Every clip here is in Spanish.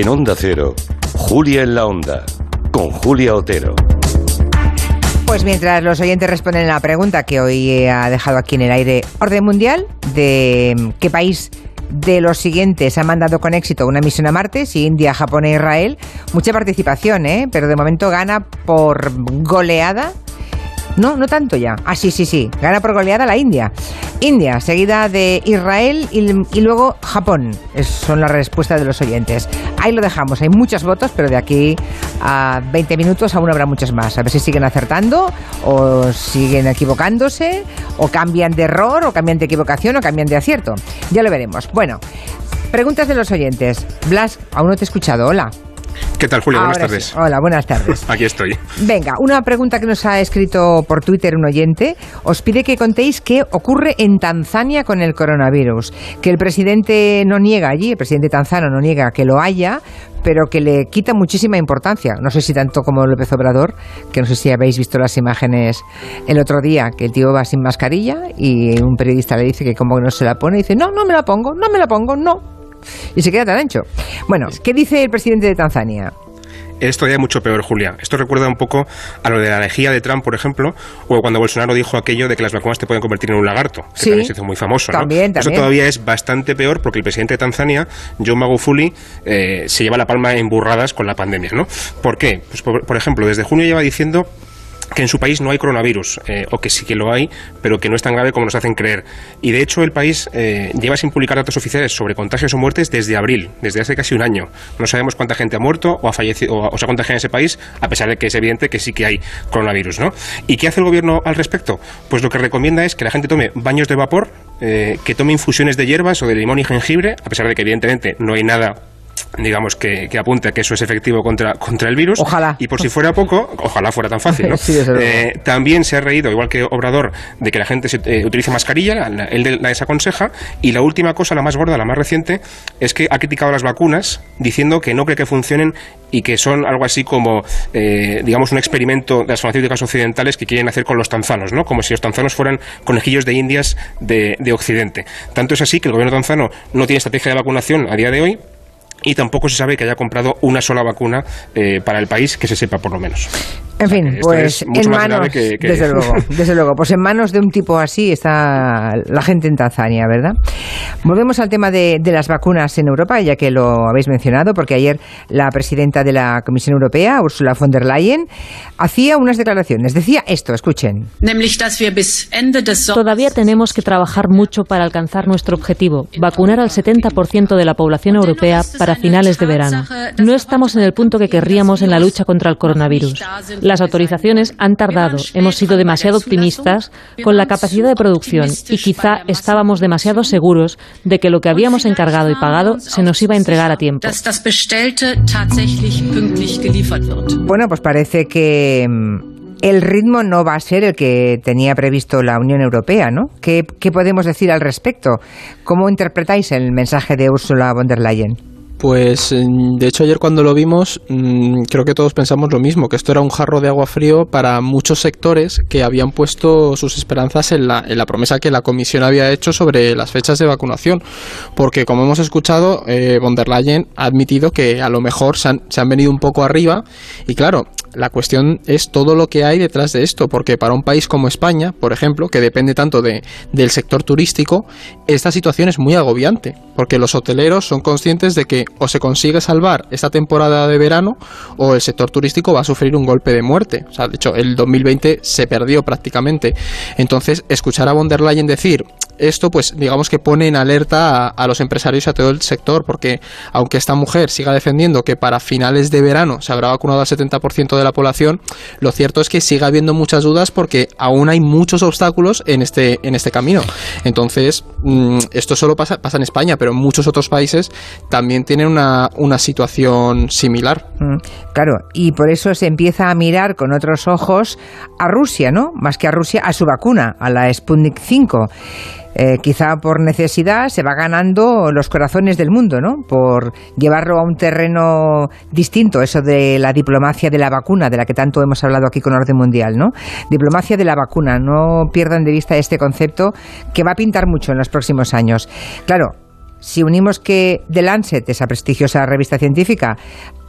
En Onda Cero, Julia en la Onda, con Julia Otero. Pues mientras los oyentes responden a la pregunta que hoy ha dejado aquí en el aire, orden mundial, de qué país de los siguientes ha mandado con éxito una misión a Marte, si India, Japón e Israel. Mucha participación, ¿eh? pero de momento gana por goleada no, no tanto ya. Ah, sí, sí, sí. Gana por goleada la India. India, seguida de Israel y, luego Japón. Son las respuestas de los oyentes. Ahí lo dejamos. Hay muchos votos, pero de aquí a 20 minutos aún habrá muchos más. A ver si siguen acertando o siguen equivocándose o cambian de error o cambian de equivocación o cambian de acierto. Ya lo veremos. Bueno, preguntas de los oyentes. Blas, aún no te he escuchado. Hola. ¿Qué tal, Julio? buenas tardes. Hola, buenas tardes. Aquí estoy. Venga, una pregunta que nos ha escrito por Twitter un oyente. Os pide que contéis qué ocurre en Tanzania con el coronavirus. Que el presidente no niega allí, el presidente tanzano no niega que lo haya, pero que le quita muchísima importancia. No sé si tanto como López Obrador, que no sé si habéis visto las imágenes el otro día, que el tío va sin mascarilla y un periodista le dice que como no se la pone, y dice, no, no me la pongo, no me la pongo, no, y se queda tan ancho. Bueno, ¿qué dice el presidente de Tanzania? Esto ya es mucho peor, Julia. Esto recuerda un poco a lo de la lejía de Trump, por ejemplo, o cuando Bolsonaro dijo aquello de que las vacunas te pueden convertir en un lagarto, que también se hizo muy famoso. ¿no? También, Eso todavía es bastante peor porque el presidente de Tanzania, John Magufuli, eh, se lleva la palma en burradas con la pandemia. ¿no? ¿Por qué? Pues por ejemplo, desde junio lleva diciendo que en su país no hay coronavirus, eh, o que sí que lo hay, pero que no es tan grave como nos hacen creer. Y de hecho el país eh, lleva sin publicar datos oficiales sobre contagios o muertes desde abril, desde hace casi un año. No sabemos cuánta gente ha muerto o ha fallecido o, se ha contagiado en ese país, a pesar de que es evidente que sí que hay coronavirus, ¿no? ¿Y qué hace el gobierno al respecto? Pues lo que recomienda es que la gente tome baños de vapor, eh, que tome infusiones de hierbas o de limón y jengibre, a pesar de que evidentemente no hay nada digamos, que, que, apunte a que eso es efectivo contra, contra el virus. Ojalá. Y por si fuera poco, ojalá fuera tan fácil, ¿no? Eh, también se ha reído, igual que Obrador, de que la gente se, eh, utilice mascarilla, él la desaconseja. Y la última cosa, la más gorda, la más reciente, es que ha criticado las vacunas, diciendo que no cree que funcionen y que son algo así como, eh, digamos, un experimento de las farmacéuticas occidentales que quieren hacer con los tanzanos, ¿no? Como si los tanzanos fueran conejillos de indias de, de Occidente. Tanto es así que el gobierno tanzano no tiene estrategia de vacunación a día de hoy, y tampoco se sabe que haya comprado una sola vacuna eh, para el país, que se sepa por lo menos. En fin, pues en manos, desde luego, desde luego, pues en manos de un tipo así está la gente en Tanzania, ¿verdad? Volvemos al tema de, las vacunas en Europa, ya que lo habéis mencionado, porque ayer la presidenta de la Comisión Europea, Ursula von der Leyen, hacía unas declaraciones. Decía esto, escuchen. Todavía tenemos que trabajar mucho para alcanzar nuestro objetivo, vacunar al 70% de la población europea para finales de verano. No estamos en el punto que querríamos en la lucha contra el coronavirus. Las autorizaciones han tardado, hemos sido demasiado optimistas con la capacidad de producción y quizá estábamos demasiado seguros de que lo que habíamos encargado y pagado se nos iba a entregar a tiempo. Bueno, pues parece que mm, el ritmo no va a ser el que tenía previsto la Unión Europea, ¿no? ¿Qué, ¿Qué, podemos decir al respecto? ¿Cómo interpretáis el mensaje de Ursula von der Leyen? Pues de hecho ayer cuando lo vimos mm, creo que todos pensamos lo mismo, que esto era un jarro de agua frío para muchos sectores que habían puesto sus esperanzas en la, en la promesa que la Comisión había hecho sobre las fechas de vacunación, porque como hemos escuchado, eh, von der Leyen ha admitido que a lo mejor se han, se han venido un poco arriba. Y claro, la cuestión es todo lo que hay detrás de esto, porque para un país como España, por ejemplo, que depende tanto de, del sector turístico, esta situación es muy agobiante, porque los hoteleros son conscientes de que o se consigue salvar esta temporada de verano o el sector turístico va a sufrir un golpe de muerte. O sea, de hecho, el 2020 se perdió prácticamente. Entonces, escuchar a von der Leyen decir esto, pues digamos que pone en alerta a, los empresarios y a todo el sector, porque aunque esta mujer siga defendiendo que para finales de verano se habrá vacunado al 70% de la población, lo cierto es que sigue habiendo muchas dudas porque aún hay muchos obstáculos en este, en este camino. Entonces, mm, esto solo pasa, pasa en España, pero en muchos otros países también tienen una, una situación similar. Mm, claro, y por eso se empieza a mirar con otros ojos a Rusia, ¿no? Más que a Rusia, a su vacuna, a la Sputnik 5. Eh, quizá por necesidad se va ganando los corazones del mundo, ¿no? Por llevarlo a un terreno distinto, eso de la diplomacia de la vacuna, de la que tanto hemos hablado aquí con Orden Mundial, ¿no? Diplomacia de la vacuna, no pierdan de vista este concepto que va a pintar mucho en los próximos años. Claro, si unimos que The Lancet, esa prestigiosa revista científica,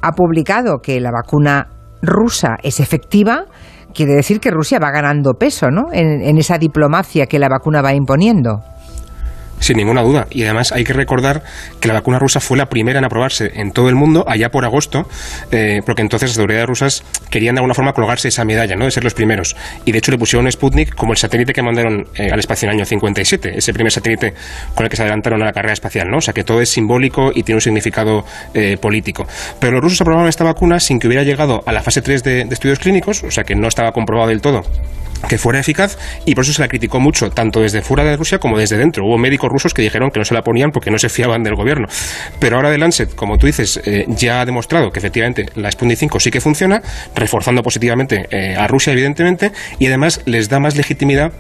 ha publicado que la vacuna rusa es efectiva, quiere decir que Rusia va ganando peso ¿no? en, en esa diplomacia que la vacuna va imponiendo. Sin ninguna duda. Y además hay que recordar que la vacuna rusa fue la primera en aprobarse en todo el mundo allá por agosto, eh, porque entonces las autoridades rusas querían de alguna forma colgarse esa medalla, ¿no? De ser los primeros. Y de hecho le pusieron Sputnik como el satélite que mandaron eh, al espacio en el año 57, ese primer satélite con el que se adelantaron a la carrera espacial, ¿no? O sea que todo es simbólico y tiene un significado eh, político. Pero los rusos aprobaron esta vacuna sin que hubiera llegado a la fase 3 de, de estudios clínicos, o sea que no estaba comprobado del todo que fuera eficaz y por eso se la criticó mucho, tanto desde fuera de Rusia como desde dentro. Hubo médicos rusos que dijeron que no se la ponían porque no se fiaban del gobierno. Pero ahora de Lancet, como tú dices, eh, ya ha demostrado que efectivamente la Sputnik 5 sí que funciona, reforzando positivamente eh, a Rusia, evidentemente, y además les da más legitimidad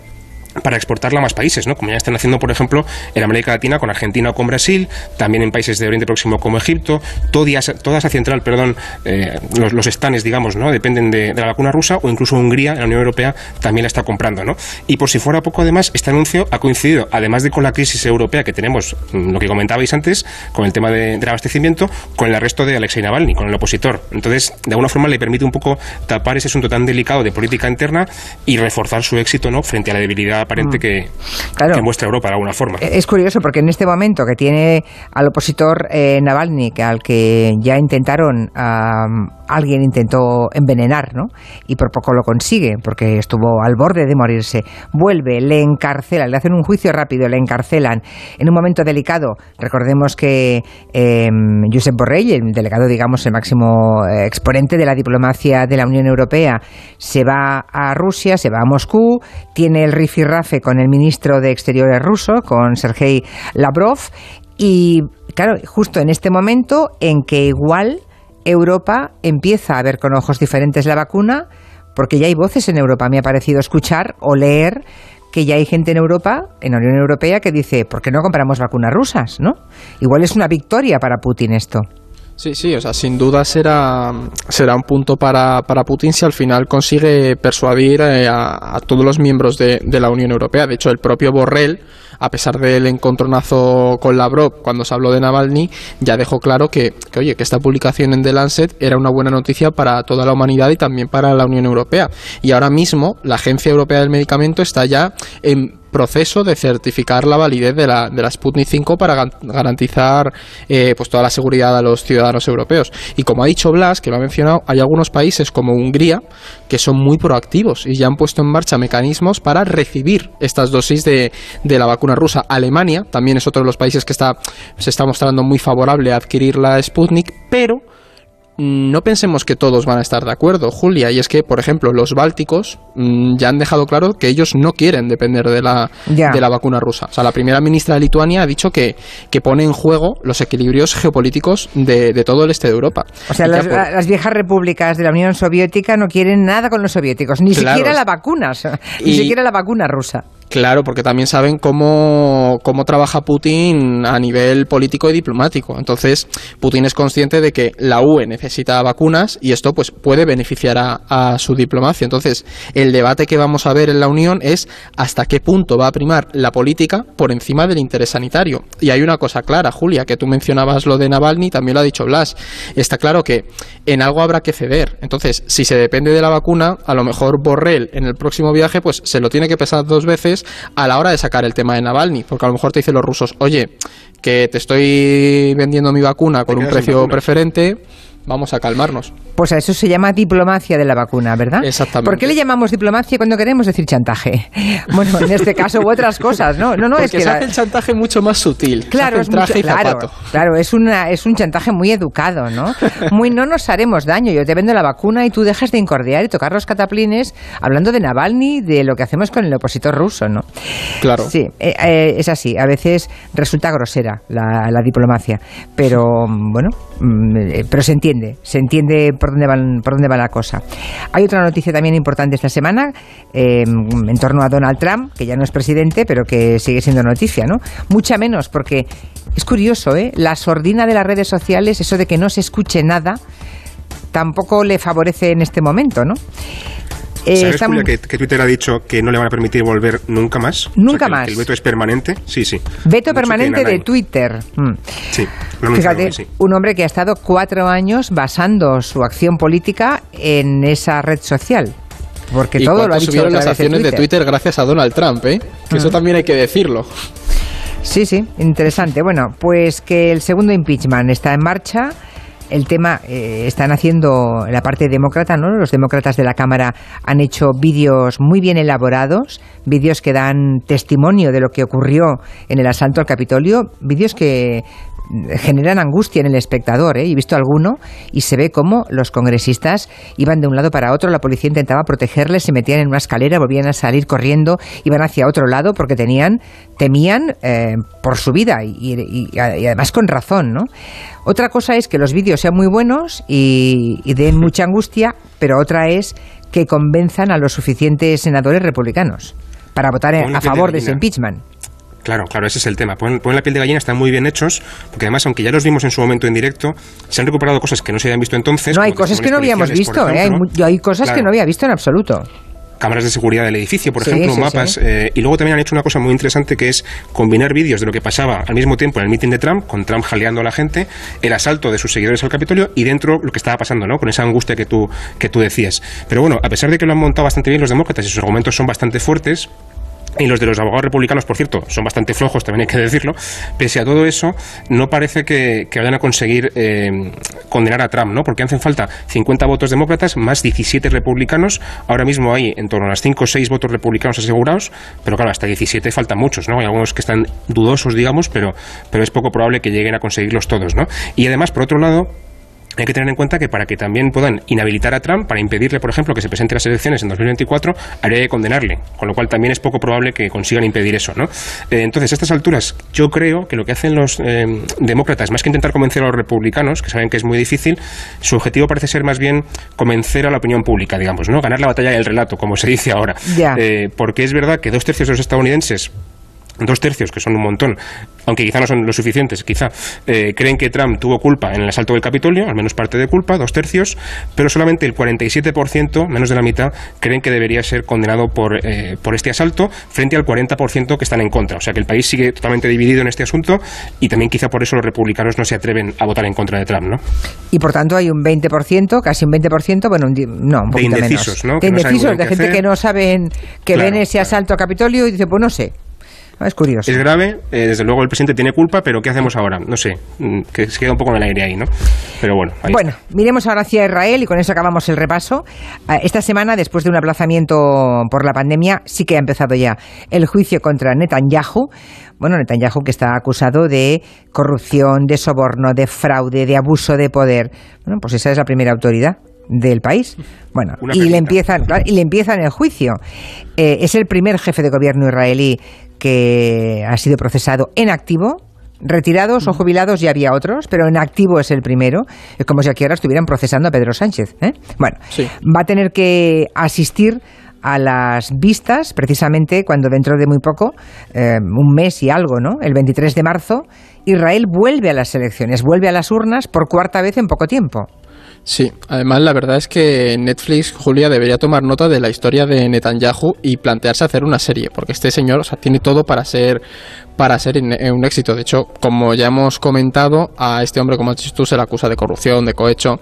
para exportarla a más países, ¿no? Como ya están haciendo, por ejemplo, en América Latina con Argentina o con Brasil, también en países de Oriente Próximo como Egipto, toda esa central, perdón, eh, los, los, estanes, digamos, ¿no? Dependen de, la vacuna rusa o incluso Hungría, la Unión Europea, también la está comprando, ¿no? Y por si fuera poco, además, este anuncio ha coincidido, además de con la crisis europea que tenemos, mm, lo que comentabais antes, con el tema de, del abastecimiento, con el arresto de Alexei Navalny, con el opositor. Entonces, de alguna forma le permite un poco tapar ese asunto tan delicado de política interna y reforzar su éxito, ¿no? Frente a la debilidad aparente mm. que, claro. que, muestra Europa de alguna forma. Es curioso porque en este momento que tiene al opositor eh, Navalny, que al que ya intentaron, um, alguien intentó envenenar, ¿no? Y por poco lo consigue porque estuvo al borde de morirse. Vuelve, le encarcelan, le hacen un juicio rápido, le encarcelan en un momento delicado. Recordemos que eh, Josep Borrell, el delegado, digamos, el máximo eh, exponente de la diplomacia de la Unión Europea, se va a Rusia, se va a Moscú, tiene el rifirrafe con el ministro de Exteriores ruso, con Sergei Lavrov, y claro, justo en este momento en que igual Europa empieza a ver con ojos diferentes la vacuna, porque ya hay voces en Europa, me ha parecido escuchar o leer que ya hay gente en Europa, en la Unión Europea, que dice, ¿por qué no compramos vacunas rusas? ¿no? Igual es una victoria para Putin esto. Sí, sí, o sea, sin duda será, será un punto para, para Putin si al final consigue persuadir eh, a, a, todos los miembros de, de, la Unión Europea. De hecho, el propio Borrell, a pesar del encontronazo con Lavrov cuando se habló de Navalny, ya dejó claro que, que, oye, que esta publicación en The Lancet era una buena noticia para toda la humanidad y también para la Unión Europea. Y ahora mismo la Agencia Europea del Medicamento está ya en proceso de certificar la validez de la, de la Sputnik 5 para garantizar eh, pues toda la seguridad a los ciudadanos europeos. Y como ha dicho Blas, que lo ha mencionado, hay algunos países como Hungría que son muy proactivos y ya han puesto en marcha mecanismos para recibir estas dosis de, de la vacuna rusa. Alemania también es otro de los países que está, se está mostrando muy favorable a adquirir la Sputnik, pero no pensemos que todos van a estar de acuerdo, Julia, y es que, por ejemplo, los bálticos mmm, ya han dejado claro que ellos no quieren depender de la, de la vacuna rusa. O sea, la primera ministra de Lituania ha dicho que, que pone en juego los equilibrios geopolíticos de, de todo el este de Europa. O sea, las, por... las, viejas repúblicas de la Unión Soviética no quieren nada con los soviéticos, ni claro. siquiera la vacuna, ni siquiera la vacuna rusa. Claro, porque también saben cómo, cómo trabaja Putin a nivel político y diplomático. Entonces, Putin es consciente de que la UE necesita vacunas y esto pues puede beneficiar a, su diplomacia. Entonces, el debate que vamos a ver en la Unión es hasta qué punto va a primar la política por encima del interés sanitario. Y hay una cosa clara, Julia, que tú mencionabas lo de Navalny, también lo ha dicho Blas. Está claro que en algo habrá que ceder. Entonces, si se depende de la vacuna, a lo mejor Borrell en el próximo viaje pues se lo tiene que pesar dos veces a la hora de sacar el tema de Navalny, porque a lo mejor te dicen los rusos, oye, que te estoy vendiendo mi vacuna con un precio preferente, vamos a calmarnos. Pues a eso se llama diplomacia de la vacuna, ¿verdad? Exactamente. ¿Por qué le llamamos diplomacia cuando queremos decir chantaje? Bueno, en este caso u otras cosas, ¿no? No, no Porque es que se hace el chantaje mucho más sutil. Claro, es traje mucho, y zapato. claro, claro, es una es un chantaje muy educado, ¿no? Muy no nos haremos daño. Yo te vendo la vacuna y tú dejas de incordiar y tocar los cataplines hablando de Navalny, de lo que hacemos con el opositor ruso, ¿no? Claro. Sí, eh, eh, es así. A veces resulta grosera la, la diplomacia, pero bueno, mm, pero se entiende, se entiende por dónde van por dónde va la cosa. Hay otra noticia también importante esta semana eh, en torno a Donald Trump, que ya no es presidente, pero que sigue siendo noticia, ¿no? Mucha menos, porque es curioso, ¿eh? La sordina de las redes sociales, eso de que no se escuche nada, tampoco le favorece en este momento, ¿no? Eh, ¿Sabes, Julia, que, Twitter ha dicho que no le van a permitir volver nunca más? Nunca más. el veto es permanente. Sí, sí. Veto permanente de Twitter. Mm. Sí. Fíjate, un hombre que ha estado cuatro años basando su acción política en esa red social. Porque todo lo ha dicho las acciones de Twitter. gracias a Donald Trump, ¿eh? Que eso mm. también hay que decirlo. Sí, sí, interesante. Bueno, pues que el segundo impeachment está en marcha el tema eh, están haciendo la parte demócrata, ¿no? Los demócratas de la Cámara han hecho vídeos muy bien elaborados, vídeos que dan testimonio de lo que ocurrió en el asalto al Capitolio, vídeos que generan angustia en el espectador. ¿eh? He visto alguno y se ve cómo los congresistas iban de un lado para otro, la policía intentaba protegerles, se metían en una escalera, volvían a salir corriendo, iban hacia otro lado porque tenían, temían eh, por su vida y, además con razón. ¿no? Otra cosa es que los vídeos sean muy buenos y, y den mucha angustia, pero otra es que convenzan a los suficientes senadores republicanos para votar a favor de ese impeachment. Claro, claro, ese es el tema. Ponen, la piel de gallina, están muy bien hechos, porque además, aunque ya los vimos en su momento en directo, se han recuperado cosas que no se habían visto entonces. No, hay cosas que no habíamos visto, ¿eh? hay, hay, cosas que no había visto en absoluto cámaras de seguridad del edificio, por ejemplo, mapas. Eh, y luego también han hecho una cosa muy interesante que es combinar vídeos de lo que pasaba al mismo tiempo en el meeting de Trump, con Trump jaleando a la gente, el asalto de sus seguidores al Capitolio y dentro lo que estaba pasando, ¿no? Con esa angustia que tú, que tú decías. Pero bueno, a pesar de que lo han montado bastante bien los demócratas y sus argumentos son bastante fuertes, y los de los abogados republicanos, por cierto, son bastante flojos, también hay que decirlo. Pese a todo eso, no parece que, vayan a conseguir eh, condenar a Trump, ¿no? Porque hacen falta 50 votos demócratas más 17 republicanos. Ahora mismo hay en torno a las 5 o 6 votos republicanos asegurados, pero claro, hasta 17 faltan muchos, ¿no? Hay algunos que están dudosos, digamos, pero, pero es poco probable que lleguen a conseguirlos todos, ¿no? Y además, por otro lado, hay que tener en cuenta que para que también puedan inhabilitar a Trump, para impedirle, por ejemplo, que se presente a las elecciones en 2024, habría que condenarle, con lo cual también es poco probable que consigan impedir eso, ¿no? Eh, entonces, a estas alturas, yo creo que lo que hacen los eh, demócratas, más que intentar convencer a los republicanos, que saben que es muy difícil, su objetivo parece ser más bien convencer a la opinión pública, digamos, ¿no? Ganar la batalla del relato, como se dice ahora. Eh, porque es verdad que dos tercios de los estadounidenses dos tercios, que son un montón, aunque quizá no son lo suficientes, quizá, eh, creen que Trump tuvo culpa en el asalto del Capitolio, al menos parte de culpa, dos tercios, pero solamente el 47%, menos de la mitad, creen que debería ser condenado por, eh, por este asalto, frente al 40% que están en contra. O sea que el país sigue totalmente dividido en este asunto y también quizá por eso los republicanos no se atreven a votar en contra de Trump, ¿no? Y por tanto hay un 20%, casi un 20%, bueno, no, un poquito de indecisos, ¿no? De indecisos, de gente que no saben, que ven ese asalto a Capitolio y dice, pues no sé. Ah, es curioso. Es grave, eh, desde luego el presidente tiene culpa, pero ¿qué hacemos ahora? No sé, mm, que se queda un poco en el aire ahí, ¿no? Pero bueno. bueno, miremos ahora hacia Israel y con eso acabamos el repaso. Ah, esta semana, después de un aplazamiento por la pandemia, sí que ha empezado ya el juicio contra Netanyahu. Bueno, Netanyahu que está acusado de corrupción, de soborno, de fraude, de abuso de poder. Bueno, pues esa es la primera autoridad del país. Bueno, y le, empiezan, y le empiezan el juicio. Eh, es el primer jefe de gobierno israelí que ha sido procesado en activo. Retirados o jubilados ya había otros, pero en activo es el primero. Es como si aquí ahora estuvieran procesando a Pedro Sánchez. ¿eh? Bueno, va a tener que asistir a las vistas, precisamente cuando dentro de muy poco, eh, un mes y algo, ¿no? El 23 de marzo, Israel vuelve a las elecciones, vuelve a las urnas por cuarta vez en poco tiempo. Sí, además la verdad es que Netflix, Julia, debería tomar nota de la historia de Netanyahu y plantearse hacer una serie, porque este señor o sea, tiene todo para ser para ser un éxito. De hecho, como ya hemos comentado, a este hombre, como has dicho tú, se le acusa de corrupción, de cohecho.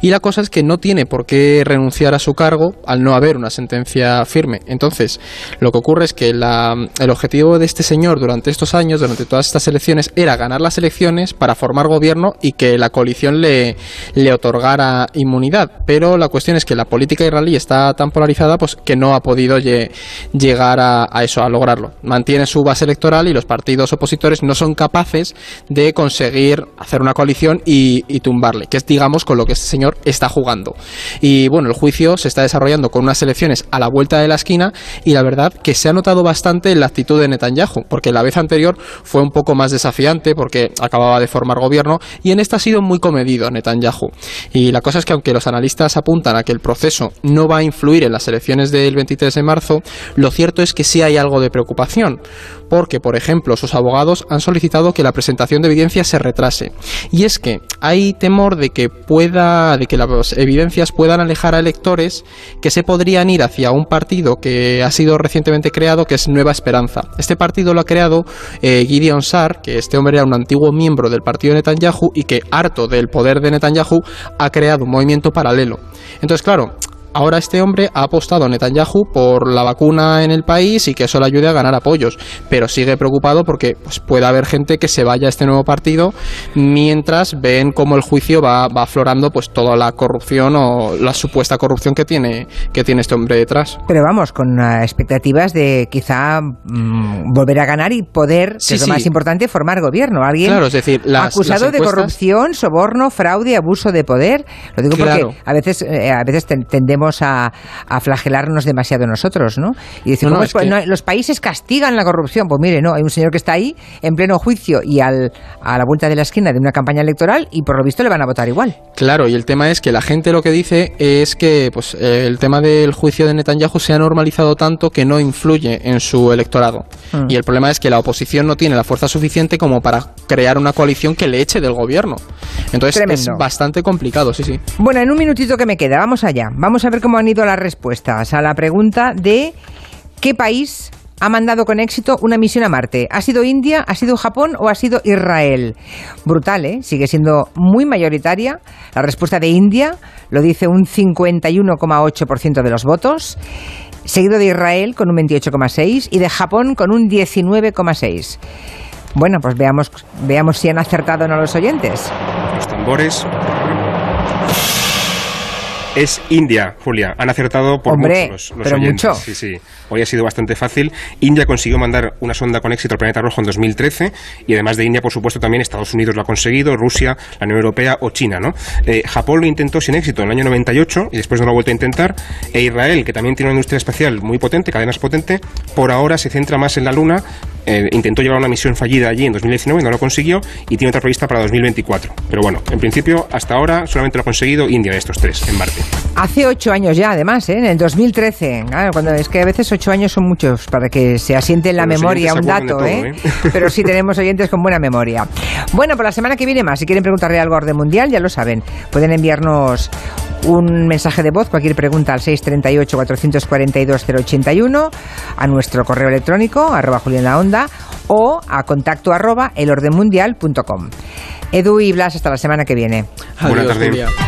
Y la cosa es que no tiene por qué renunciar a su cargo al no haber una sentencia firme. Entonces, lo que ocurre es que el objetivo de este señor durante estos años, durante todas estas elecciones, era ganar las elecciones para formar gobierno y que la coalición le, le otorgara inmunidad. Pero la cuestión es que la política israelí está tan polarizada pues que no ha podido llegar a, a eso, a lograrlo. Mantiene su base electoral y los partidos partidos opositores no son capaces de conseguir hacer una coalición y, tumbarle, que es digamos con lo que este señor está jugando. Y bueno, el juicio se está desarrollando con unas elecciones a la vuelta de la esquina y la verdad que se ha notado bastante la actitud de Netanyahu, porque la vez anterior fue un poco más desafiante porque acababa de formar gobierno y en esta ha sido muy comedido Netanyahu. Y la cosa es que aunque los analistas apuntan a que el proceso no va a influir en las elecciones del 23 de marzo, lo cierto es que sí hay algo de preocupación, porque por ejemplo ejemplo, sus abogados han solicitado que la presentación de evidencias se retrase. Y es que hay temor de que pueda, de que las evidencias puedan alejar a electores que se podrían ir hacia un partido que ha sido recientemente creado, que es Nueva Esperanza. Este partido lo ha creado eh, Gideon Sar, que este hombre era un antiguo miembro del partido Netanyahu y que, harto del poder de Netanyahu, ha creado un movimiento paralelo. Entonces, claro, ahora este hombre ha apostado a Netanyahu por la vacuna en el país y que eso le ayude a ganar apoyos, pero sigue preocupado porque pues, puede haber gente que se vaya a este nuevo partido mientras ven cómo el juicio va, va aflorando pues toda la corrupción o la supuesta corrupción que tiene, que tiene este hombre detrás. Pero vamos, con uh, expectativas de quizá mm, volver a ganar y poder, Sí, que es lo sí. más importante, formar gobierno. Alguien Claro, es decir, las- acusado las de corrupción, soborno, fraude, abuso de poder. Lo digo Claro. porque a veces, eh, a veces ten- a, a flagelarnos demasiado nosotros, ¿no? Y decir, No, no, ¿cómo es es po- que- no, los países castigan la corrupción. Pues mire, no, hay un señor que está ahí en pleno juicio y al, a la vuelta de la esquina de una campaña electoral y por lo visto le van a votar igual. Claro, y el tema es que la gente lo que dice es que pues, eh, el tema del juicio de Netanyahu se ha normalizado tanto que no influye en su electorado. Mm. Y el problema es que la oposición no tiene la fuerza suficiente como para crear una coalición que le eche del gobierno. Entonces Tremendo. es bastante complicado, sí, sí. Bueno, en un minutito que me queda, vamos allá. Vamos a ver cómo han ido las respuestas a la pregunta de ¿qué país ha mandado con éxito una misión a Marte? ¿Ha sido India, ha sido Japón o ha sido Israel? Brutal, ¿eh? Sigue siendo muy mayoritaria. La respuesta de India lo dice un 51,8% de los votos, seguido de Israel con un 28,6% y de Japón con un 19,6%. Bueno, pues veamos, veamos si han acertado o no los oyentes. Los tambores. Es India, Julia. Han acertado por Hombre, mucho los, los pero oyentes. mucho. Sí, sí. Hoy ha sido bastante fácil. India consiguió mandar una sonda con éxito al planeta rojo en 2013 y además de India, por supuesto, también Estados Unidos lo ha conseguido, Rusia, la Unión Europea o China, ¿no? Eh, Japón lo intentó sin éxito en el año 98 y después no lo ha vuelto a intentar. E Israel, que también tiene una industria espacial muy potente, cadenas potente, por ahora se centra más en la Luna. Eh, intentó llevar una misión fallida allí en 2019, no lo consiguió y tiene otra prevista para 2024. Pero bueno, en principio, hasta ahora solamente lo ha conseguido India de estos tres en Marte. Hace ocho años ya, además, ¿eh? en el 2013. Claro, cuando es que a veces ocho años son muchos para que se asiente en la memoria un dato, ¿eh? todo, Pero sí tenemos oyentes con buena memoria. Bueno, por la semana que viene más, si quieren preguntarle algo a orden mundial, ya lo saben. Pueden enviarnos un mensaje de voz, cualquier pregunta al 638-442-081, a nuestro correo electrónico, arroba Julián la Onda, o a contacto arroba elordenmundial.com. Edu y Blas, hasta la semana que viene. Adiós.